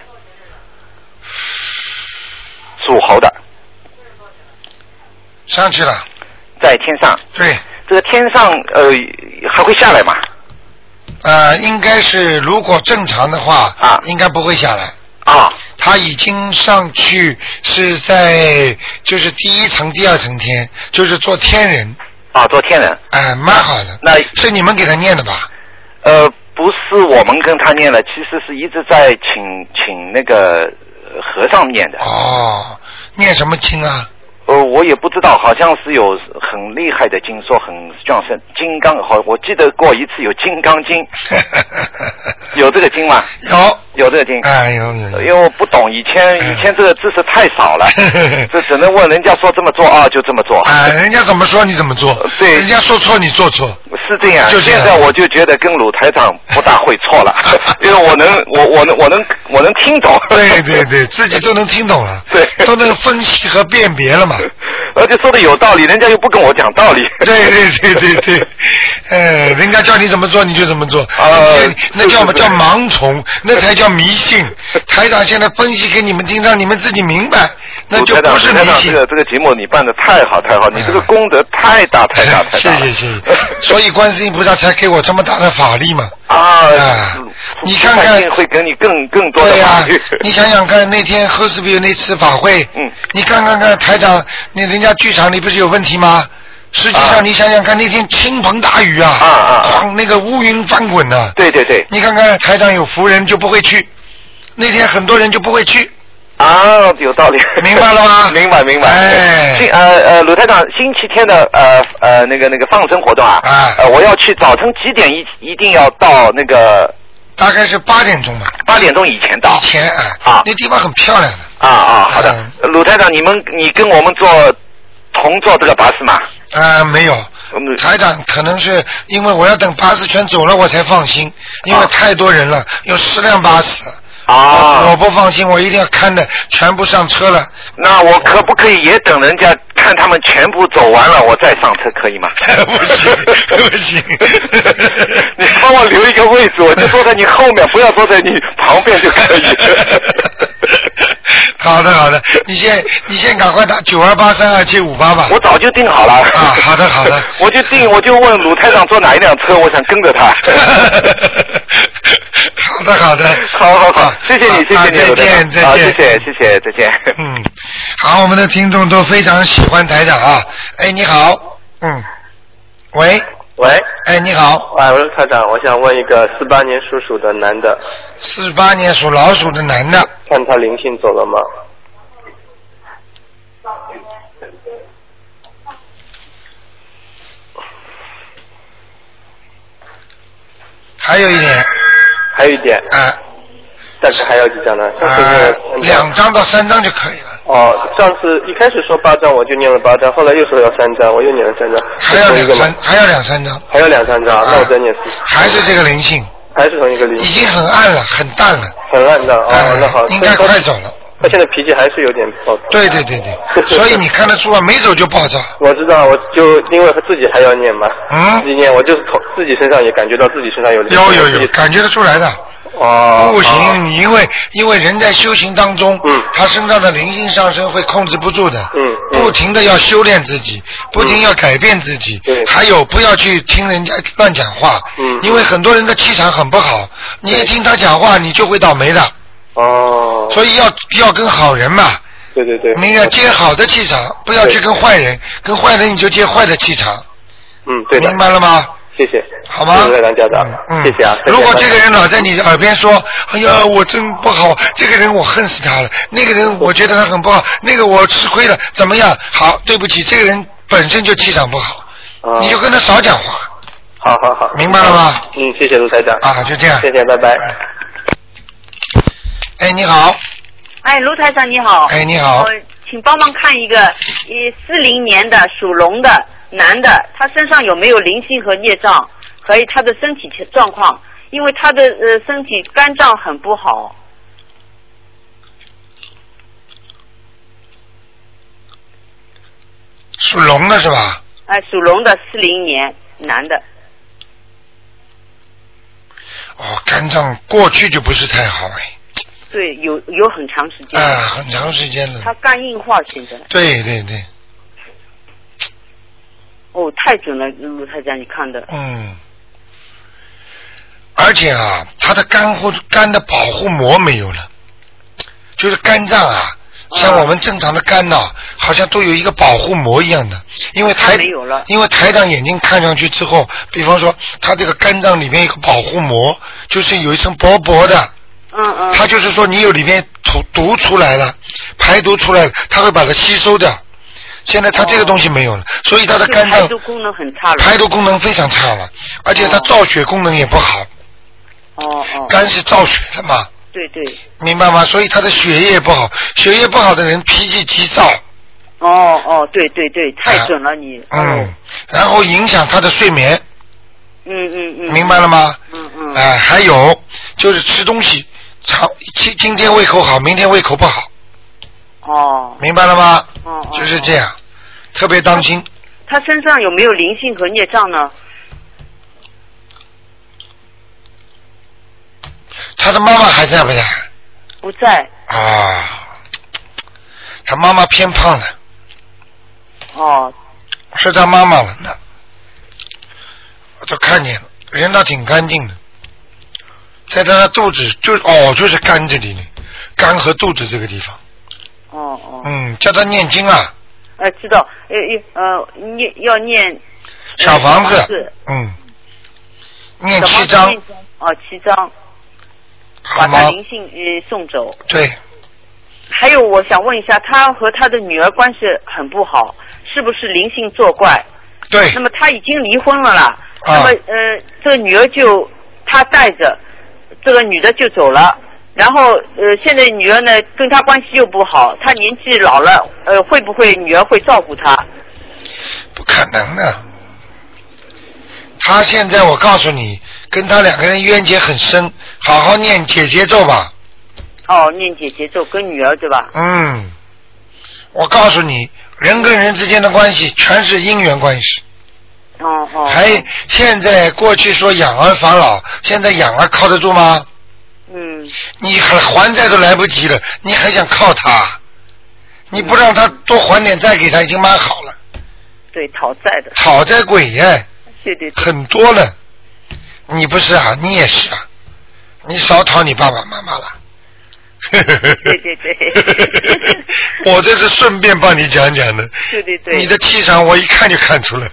属猴的，上去了，在天上。对，这个天上呃还会下来吗？呃，应该是如果正常的话，啊。应该不会下来。啊他已经上去是在就是第一层、第二层天，就是做天人，啊，做天人。哎、蛮好的。那是你们给他念的吧？呃不是我们跟他念的，其实是一直在请请那个呃和尚念的。哦，念什么经啊？呃，我也不知道，好像是有很厉害的经，说很壮盛金刚，好，我记得过一次有《金刚经》，(laughs) 有这个经吗？有，有这个经。哎有有因。为我不懂，以前嗯 (laughs) 以前这个知识太少了，(laughs) 这只能问人家说这么做啊，就这么做。哎，人家怎么说你怎么做，对人家说错你做错，是这样，就现在我就觉得跟鲁台长不大会错了，因为我能，我我能，我能，我能听懂。对对对，自己都能听懂了，对都能分析和辨别了嘛。(laughs) 而且说的有道理，人家又不跟我讲道理。(laughs) 对对对对对，呃，人家叫你怎么做你就怎么做，呃 (laughs) 那叫什么叫盲从，那才叫迷信。台长现在分析给你们听，让你们自己明白，那就不是迷信这信。个这个节目你办的太好太好，你这个功德太大太大太谢大谢。谢谢谢，所以观世音菩萨才给我这么大的法力嘛。啊啊，你看看会给你更更多的对呀。你想想看，那天赫斯比有那次法会，嗯，你看看看台长，那人家剧场里不是有问题吗？实际啊。上你想想看，那天倾盆大雨啊，啊啊那个乌云翻滚呐、对对对，你看看台上有福人就不会去，那天很多人就不会去，啊，有道理，明白了吗？(laughs) 明白明白。哎。星呃呃，鲁台长，星期天的呃呃那个那个放生活动啊，啊。呃，我要去早晨几点一一定要到那个大概是八点钟吧，八点钟以前到以。前啊，啊那地方很漂亮的，啊啊，好的，嗯鲁台长，你们你跟我们坐同坐这个巴士吗？啊，没有。嗯台长可能是因为我要等巴士全走了我才放心，因为啊太多人了，有十辆巴士。啊我不放心，我一定要看的全部上车了。那我可不可以也等人家看他们全部走完了，我再上车，可以吗？(laughs) 不行不行 (laughs) 你帮我留一个位置，我就坐在你后面，不要坐在你旁边就可以。(laughs) 好的好的，你先你先赶快打九二八三二七五八吧。我早就定好了。啊好的好的 (laughs) 我就定，我就问鲁台长坐哪一辆车，我想跟着他。好 (laughs) 的好的，好好好，谢谢你，谢啊谢你，鲁再见再见，谢谢谢谢，再见。嗯，好，我们的听众都非常喜欢台长啊。哎，你好，嗯，喂，喂，哎，你好，哎，我是台长，我想问一个四八年属鼠的男的，四八年属老鼠的男的，看他灵性走了吗？还有一点，还有一点，啊。但是还要几张呢？啊两张到三张就可以了，哦，上次一开始说八张，我就念了八张，后来又说要三张，我又念了三张，还要两三？，还要两三张，还要两三张，那我再念四，还是这个灵性，还是同一个灵性已，经很暗了，很淡了，很暗的哦，哎那好，应该快走了。他现在脾气还是有点暴躁。对对对对，(laughs) 所以你看得出啊，没走就暴躁。我知道，我就因为自己还要念嘛，嗯自己念，我就是从自己身上也感觉到自己身上有灵性有有有，感觉得出来的。哦，不哦行，你因为因为人在修行当中，嗯。他身上的灵性上升会控制不住的，嗯嗯。不停的要修炼自己，不停要改变自己，对。还有不要去听人家乱讲话，嗯因为很多人的气场很不好，你一听他讲话，你就会倒霉的，哦，所以要要跟好人嘛，对对对，明白接好的气场，不要去跟坏人，跟坏人你就接坏的气场，嗯，对的。明，白了吗？谢谢，好吗？谢谢台长家长，嗯，谢谢啊。如果这个人老在你耳边说：“哎呀，我真不好，这个人我恨死他了，那个人我觉得他很不好，那个我吃亏了，怎么样？”好，对不起，这个人本身就气场不好，啊你就跟他少讲话好好好，明白了吗？嗯，谢谢卢台长，啊，就这样。谢谢，拜拜。哎，你好，哎，卢台长你好。哎，你好呃，请帮忙看一个，一四零年的属龙的男的，他身上有没有灵性和孽障，还有他的身体状况，因为他的呃身体肝脏很不好。属龙的是吧？哎，属龙的四零年男的，哦，肝脏过去就不是太好哎，对，有有很长时间。啊，很长时间了。他肝硬化现在。对对对，哦，太准了，卢台长，你看的。嗯。而且啊，他的肝护肝的保护膜没有了，就是肝脏啊，像我们正常的肝呐、好像都有一个保护膜一样的。因为台没有了因为台长眼睛看上去之后，比方说他这个肝脏里面有个保护膜，就是有一层薄薄的，嗯嗯。他就是说你有里面毒毒出来了，排毒出来了，它会把它吸收掉。现在他这个东西没有了，所以他的肝脏排毒功能很差了。排毒功能非常差了，而且他造血功能也不好。哦哦。肝是造血的嘛，对对。明白吗？所以他的血液不好，血液不好的人脾气急躁，哦哦，对对对，太准了你。嗯，然后影响他的睡眠，嗯嗯嗯。明白了吗？嗯嗯。哎、还有就是吃东西，常今今天胃口好，明天胃口不好，哦。明白了吗？哦哦。就是这样，特别当心。他身上有没有灵性和孽障呢？他的妈妈还在不在？不在。啊，他妈妈偏胖了，哦，是他妈妈了呢，我都看见了，人倒挺干净的，在他的肚子就哦，就是肝这里呢，肝和肚子这个地方。哦哦。嗯，叫他念经啊，呃，知道，呃呃，念要念。呃小房子是嗯，念七章，哦，七章，把他？灵性呃送走。对，还有，我想问一下，他和他的女儿关系很不好，是不是灵性作怪？对。那么他已经离婚了啦。啊那么呃，这个女儿就他带着，这个女的就走了。然后呃，现在女儿呢跟他关系又不好，他年纪老了，呃，会不会女儿会照顾他？不可能的。他现在我告诉你，跟他两个人冤结很深，好好念姐姐咒吧。哦，念姐姐咒跟女儿对吧？嗯，我告诉你，人跟人之间的关系全是因缘关系。哦哦。还现在过去说养儿防老，现在养儿靠得住吗？嗯。你还还债都来不及了，你还想靠他？你不让他多还点债给他，已经蛮好了。对，讨债的。讨债鬼耶，对对对。很多了。你不是啊？你也是啊？你少讨你爸爸妈妈了。对对对。(laughs) 我这是顺便帮你讲讲的。对对对。你的气场我一看就看出来了，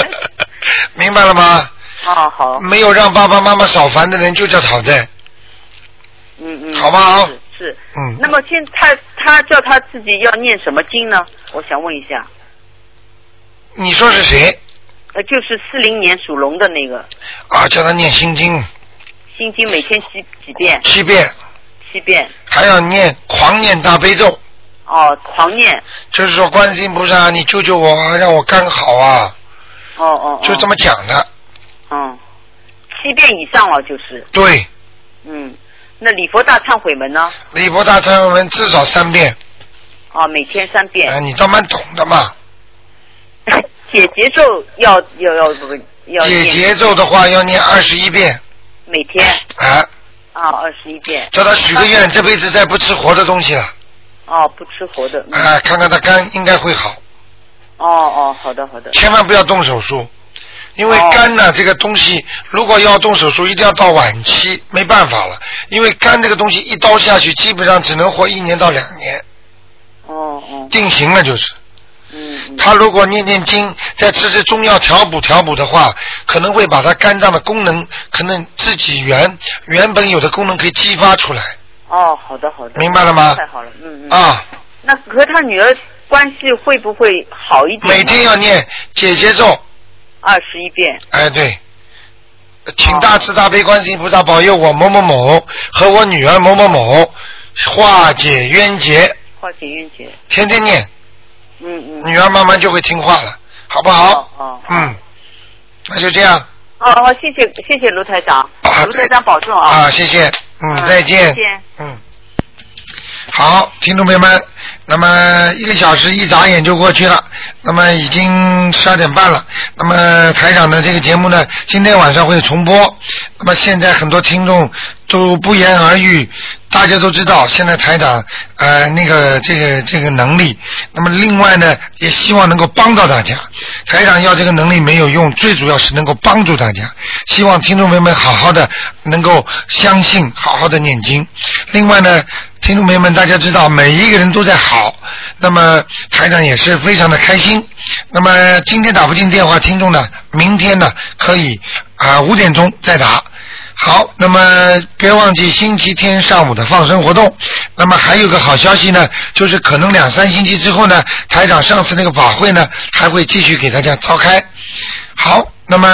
(laughs) 明白了吗？好，好。没有让爸爸妈妈少烦的人就叫讨债。嗯嗯。好不好是是。嗯。那么现他他叫他自己要念什么经呢？我想问一下。你说是谁呃，就是四零年属龙的那个啊？叫他念心经心经，每天几几遍？七遍，七遍。还要念狂念大悲咒，哦，狂念。就是说观世音菩萨，你救救我啊，让我干好啊，哦哦。哦就这么讲的。嗯，七遍以上了就是。对，嗯，那礼佛大忏悔文呢？礼佛大忏悔文至少三遍，哦，每天三遍。哎，你倒蛮懂的嘛。(laughs) 解节奏要要要要解节奏的话要念二十一遍，每天 (laughs) 啊，啊二十一遍。叫他许个愿，这辈子再不吃活的东西了，哦，不吃活的。嗯啊，看看他肝应该会好，哦哦，好的好的。千万不要动手术，因哦为肝呢、这个东西，如果要动手术，一定要到晚期，没办法了，因为肝这个东西一刀下去，基本上只能活一年到两年，哦哦。定型了就是。嗯。他如果念念经，再吃吃中药调补调补的话，可能会把他肝脏的功能，可能自己原原本有的功能可以激发出来。哦，好的好的。明白了吗太好了，嗯嗯。啊。那和他女儿关系会不会好一点？每天要念姐姐咒，二十一遍。哎对，请大慈大悲观世音菩萨保佑我某某某和我女儿某某某化解冤结，化解冤结。天天念，嗯嗯。女儿慢慢就会听话了，好不好？哦。嗯，那就这样哦哦，谢谢谢谢卢台长，卢台长保重啊。啊，谢谢，嗯，再见再，见。嗯。好，听众朋友们，那么一个小时一眨眼就过去了，那么已经十二点半了。那么台长的这个节目呢，今天晚上会重播。那么现在很多听众都不言而喻，大家都知道现在台长呃那个这个这个能力。那么另外呢，也希望能够帮到大家。台长要这个能力没有用，最主要是能够帮助大家。希望听众朋友们好好的能够相信，好好的念经。另外呢，听众朋友们，大家知道每一个人都在好，那么台长也是非常的开心。那么今天打不进电话，听众呢，明天呢可以啊五、点钟再打。好，那么别忘记星期天上午的放生活动。那么还有个好消息呢，就是可能两三星期之后呢，台长上次那个法会呢还会继续给大家召开。好，那么。